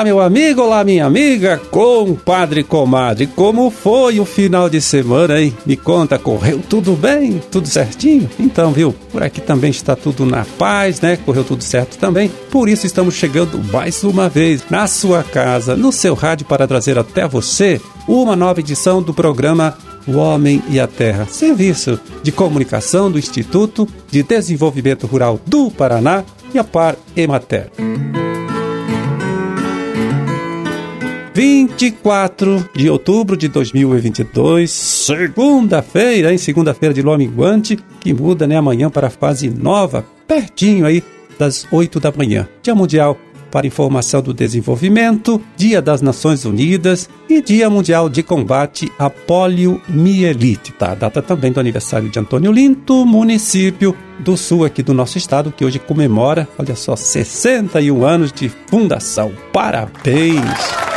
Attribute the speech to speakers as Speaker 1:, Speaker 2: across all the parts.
Speaker 1: Olá, meu amigo, olá, minha amiga, compadre, comadre. Como foi o final de semana, hein? Me conta, correu tudo bem? Tudo certinho? Então, viu? Por aqui também está tudo na paz, né? Correu tudo certo também. Por isso estamos chegando mais uma vez na sua casa, no seu rádio, para trazer até você uma nova edição do programa o Homem e a Terra, serviço de comunicação do Instituto de Desenvolvimento Rural do Paraná e a Par Emater. 24 de outubro de 2022, segunda-feira, em segunda-feira de lua minguante, que muda né, amanhã para a fase nova, pertinho aí das 8 da manhã. Dia Mundial para Informação do Desenvolvimento, Dia das Nações Unidas e Dia Mundial de Combate à Poliomielite. Tá? Data também do aniversário de Antônio Linto, município do sul aqui do nosso estado, que hoje comemora, olha só, 61 anos de fundação. Parabéns!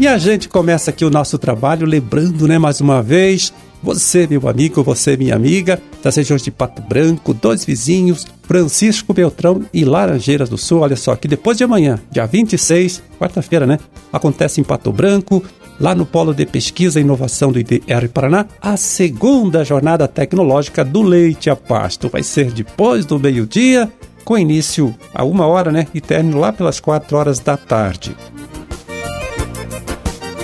Speaker 1: E a gente começa aqui o nosso trabalho lembrando, né, mais uma vez, você, meu amigo, você, minha amiga, das regiões de Pato Branco, dois vizinhos, Francisco Beltrão e Laranjeiras do Sul. Olha só, que depois de amanhã, dia 26, quarta-feira, né, acontece em Pato Branco, lá no Polo de Pesquisa e Inovação do IDR Paraná, a segunda jornada tecnológica do leite a pasto. Vai ser depois do meio-dia, com início a uma hora, né, e término lá pelas quatro horas da tarde.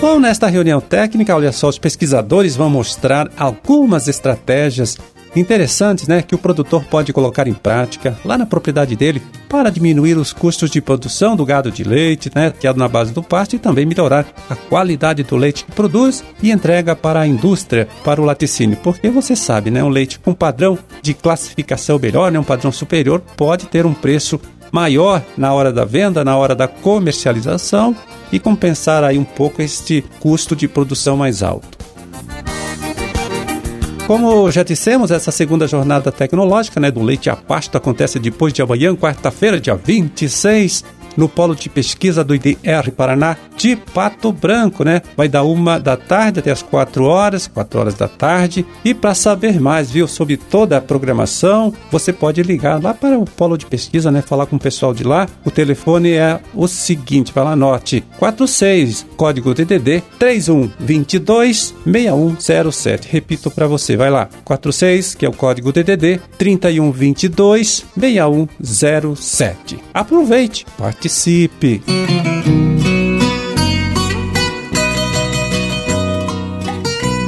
Speaker 1: Bom, nesta reunião técnica, olha só, os pesquisadores vão mostrar algumas estratégias interessantes, né, que o produtor pode colocar em prática lá na propriedade dele para diminuir os custos de produção do gado de leite, né, que é na base do pasto e também melhorar a qualidade do leite que produz e entrega para a indústria, para o laticínio, porque você sabe, né, um leite com padrão de classificação melhor, né, um padrão superior, pode ter um preço maior na hora da venda, na hora da comercialização e compensar aí um pouco este custo de produção mais alto. Como já dissemos, essa segunda jornada tecnológica né, do leite a pasto acontece depois de amanhã, quarta-feira, dia 26 no Polo de Pesquisa do IDR Paraná de Pato Branco, né? Vai dar uma da tarde até as quatro horas, quatro horas da tarde. E para saber mais, viu, sobre toda a programação, você pode ligar lá para o Polo de Pesquisa, né? Falar com o pessoal de lá. O telefone é o seguinte, vai lá, anote: 46, código DDD 3122 6107. Repito para você, vai lá: 46, que é o código DDD 3122 6107. Aproveite, participe participe.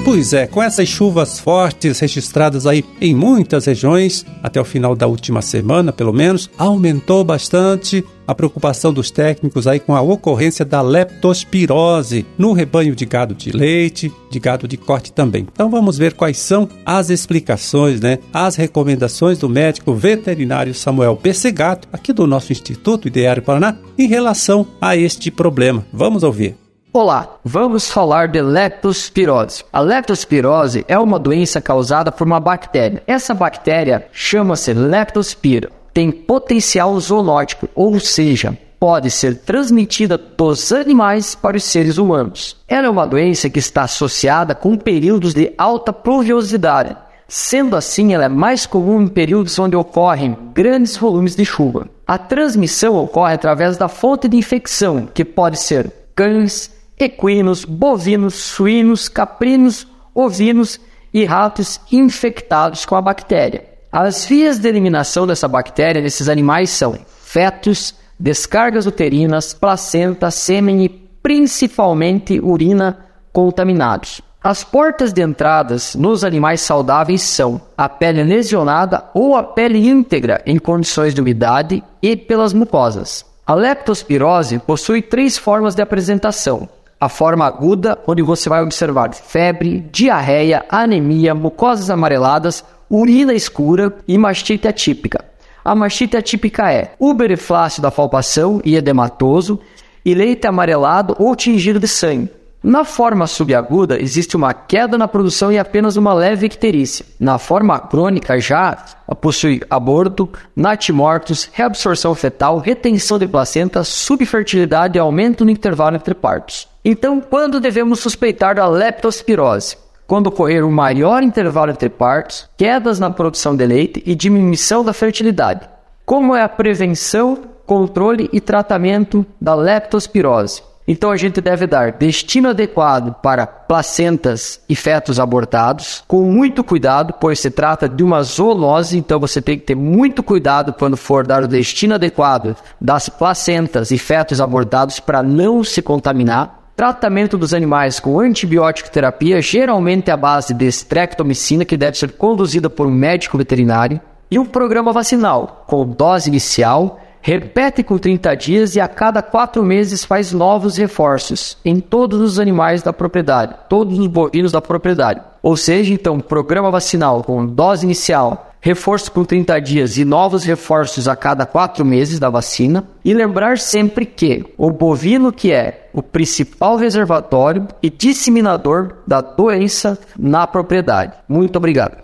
Speaker 1: Pois é, com essas chuvas fortes registradas aí em muitas regiões, até o final da última semana, pelo menos, aumentou bastante a preocupação dos técnicos aí com a ocorrência da leptospirose no rebanho de gado de leite, de gado de corte também. Então vamos ver quais são as explicações, né, as recomendações do médico veterinário Samuel Persegato, aqui do nosso Instituto Ideário Paraná, em relação a este problema. Vamos ouvir.
Speaker 2: Olá, vamos falar de leptospirose. A leptospirose é uma doença causada por uma bactéria. Essa bactéria chama-se leptospira. Tem potencial zoonótico, ou seja, pode ser transmitida dos animais para os seres humanos. Ela é uma doença que está associada com períodos de alta pluviosidade. Sendo assim, ela é mais comum em períodos onde ocorrem grandes volumes de chuva. A transmissão ocorre através da fonte de infecção, que pode ser cães, equinos, bovinos, suínos, caprinos, ovinos e ratos infectados com a bactéria. As vias de eliminação dessa bactéria nesses animais são fetos, descargas uterinas, placenta, sêmen e principalmente urina contaminados. As portas de entradas nos animais saudáveis são a pele lesionada ou a pele íntegra em condições de umidade e pelas mucosas. A leptospirose possui três formas de apresentação: a forma aguda, onde você vai observar febre, diarreia, anemia, mucosas amareladas, urina escura e mastite atípica. A mastite atípica é uberiflácio da palpação e edematoso e leite amarelado ou tingido de sangue. Na forma subaguda, existe uma queda na produção e apenas uma leve icterícia. Na forma crônica, já possui aborto, natimortos, reabsorção fetal, retenção de placenta, subfertilidade e aumento no intervalo entre partos. Então, quando devemos suspeitar da leptospirose? Quando ocorrer um maior intervalo entre partos, quedas na produção de leite e diminuição da fertilidade. como é a prevenção, controle e tratamento da leptospirose. Então a gente deve dar destino adequado para placentas e fetos abortados, com muito cuidado, pois se trata de uma zoonose, então você tem que ter muito cuidado quando for dar o destino adequado das placentas e fetos abortados para não se contaminar. Tratamento dos animais com antibiótico terapia, geralmente à base de estrectomicina, que deve ser conduzida por um médico veterinário. E um programa vacinal, com dose inicial Repete com 30 dias e a cada quatro meses faz novos reforços em todos os animais da propriedade, todos os bovinos da propriedade. Ou seja, então, programa vacinal com dose inicial, reforço com 30 dias e novos reforços a cada quatro meses da vacina. E lembrar sempre que o bovino que é o principal reservatório e disseminador da doença na propriedade. Muito obrigado.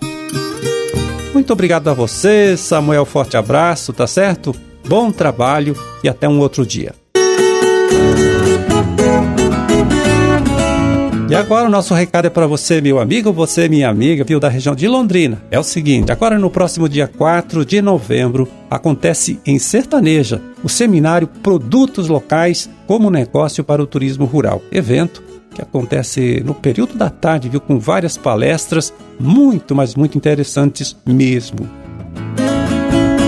Speaker 1: Muito obrigado a você, Samuel. Forte abraço, tá certo? bom trabalho e até um outro dia. E agora o nosso recado é para você, meu amigo, você, minha amiga, viu, da região de Londrina. É o seguinte, agora no próximo dia 4 de novembro, acontece em Sertaneja o seminário Produtos Locais como Negócio para o Turismo Rural. Evento que acontece no período da tarde, viu, com várias palestras muito, mas muito interessantes mesmo.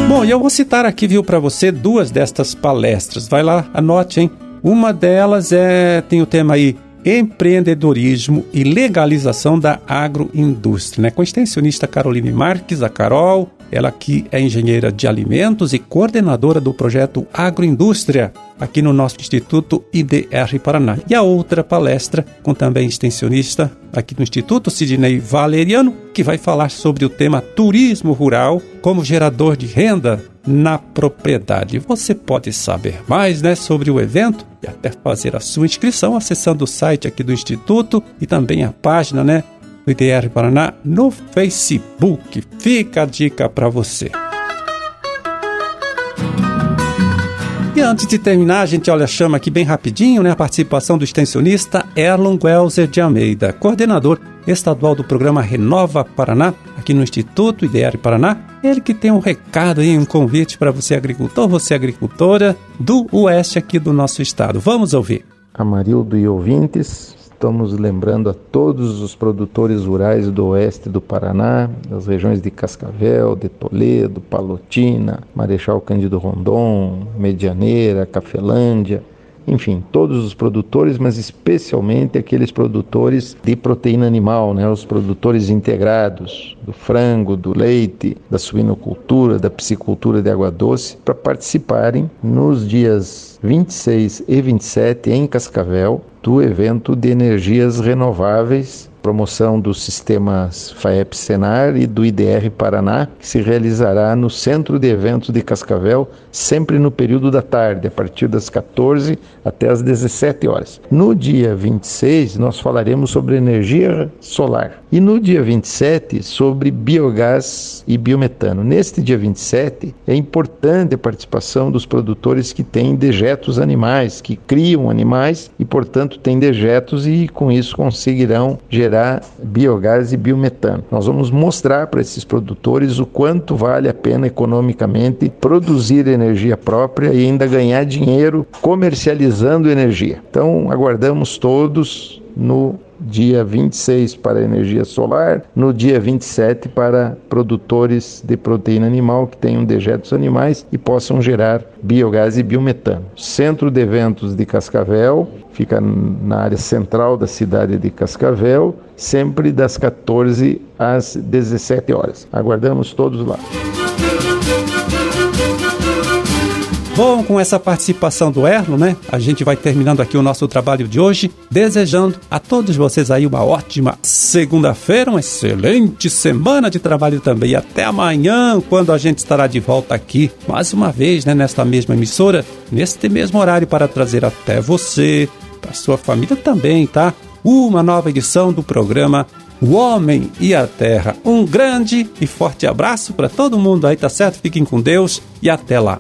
Speaker 1: Bom, e eu vou citar aqui, viu, para você duas destas palestras. Vai lá, anote, hein? Uma delas é tem o tema aí empreendedorismo e legalização da agroindústria, né? Com a extensionista Caroline Marques, a Carol, ela que é engenheira de alimentos e coordenadora do projeto Agroindústria aqui no nosso Instituto IDR Paraná. E a outra palestra com também extensionista aqui no Instituto Sidney Valeriano, que vai falar sobre o tema turismo rural como gerador de renda na propriedade. Você pode saber mais, né, sobre o evento e até fazer a sua inscrição acessando o site aqui do Instituto e também a página, né, do IDR Paraná no Facebook. Fica a dica para você. E antes de terminar, a gente olha, chama aqui bem rapidinho, né, a participação do extensionista Erlon Welser de Almeida, coordenador estadual do programa Renova Paraná, aqui no Instituto IDR Paraná. Ele que tem um recado aí, um convite para você agricultor, você agricultora do oeste aqui do nosso estado. Vamos ouvir.
Speaker 3: Amarildo e ouvintes, Estamos lembrando a todos os produtores rurais do oeste do Paraná, das regiões de Cascavel, de Toledo, Palotina, Marechal Cândido Rondon, Medianeira, Cafelândia, enfim, todos os produtores, mas especialmente aqueles produtores de proteína animal, né, os produtores integrados do frango, do leite, da suinocultura, da piscicultura de água doce, para participarem nos dias 26 e 27 em Cascavel do evento de energias renováveis promoção dos sistemas FAEP Senar e do IDR Paraná, que se realizará no Centro de Eventos de Cascavel, sempre no período da tarde, a partir das 14 até as 17 horas. No dia 26, nós falaremos sobre energia solar e no dia 27 sobre biogás e biometano. Neste dia 27, é importante a participação dos produtores que têm dejetos animais, que criam animais e, portanto, têm dejetos e com isso conseguirão gerar gerar biogás e biometano. Nós vamos mostrar para esses produtores o quanto vale a pena economicamente produzir energia própria e ainda ganhar dinheiro comercializando energia. Então, aguardamos todos no dia 26 para energia solar, no dia 27 para produtores de proteína animal que tenham dejetos animais e possam gerar biogás e biometano. Centro de Eventos de Cascavel fica na área central da cidade de Cascavel, sempre das 14 às 17 horas. Aguardamos todos lá.
Speaker 1: Bom, com essa participação do Erlo, né? A gente vai terminando aqui o nosso trabalho de hoje, desejando a todos vocês aí uma ótima segunda-feira, uma excelente semana de trabalho também. Até amanhã, quando a gente estará de volta aqui, mais uma vez, né, nesta mesma emissora, neste mesmo horário, para trazer até você, para sua família também, tá? Uma nova edição do programa o Homem e a Terra. Um grande e forte abraço para todo mundo aí, tá certo? Fiquem com Deus e até lá.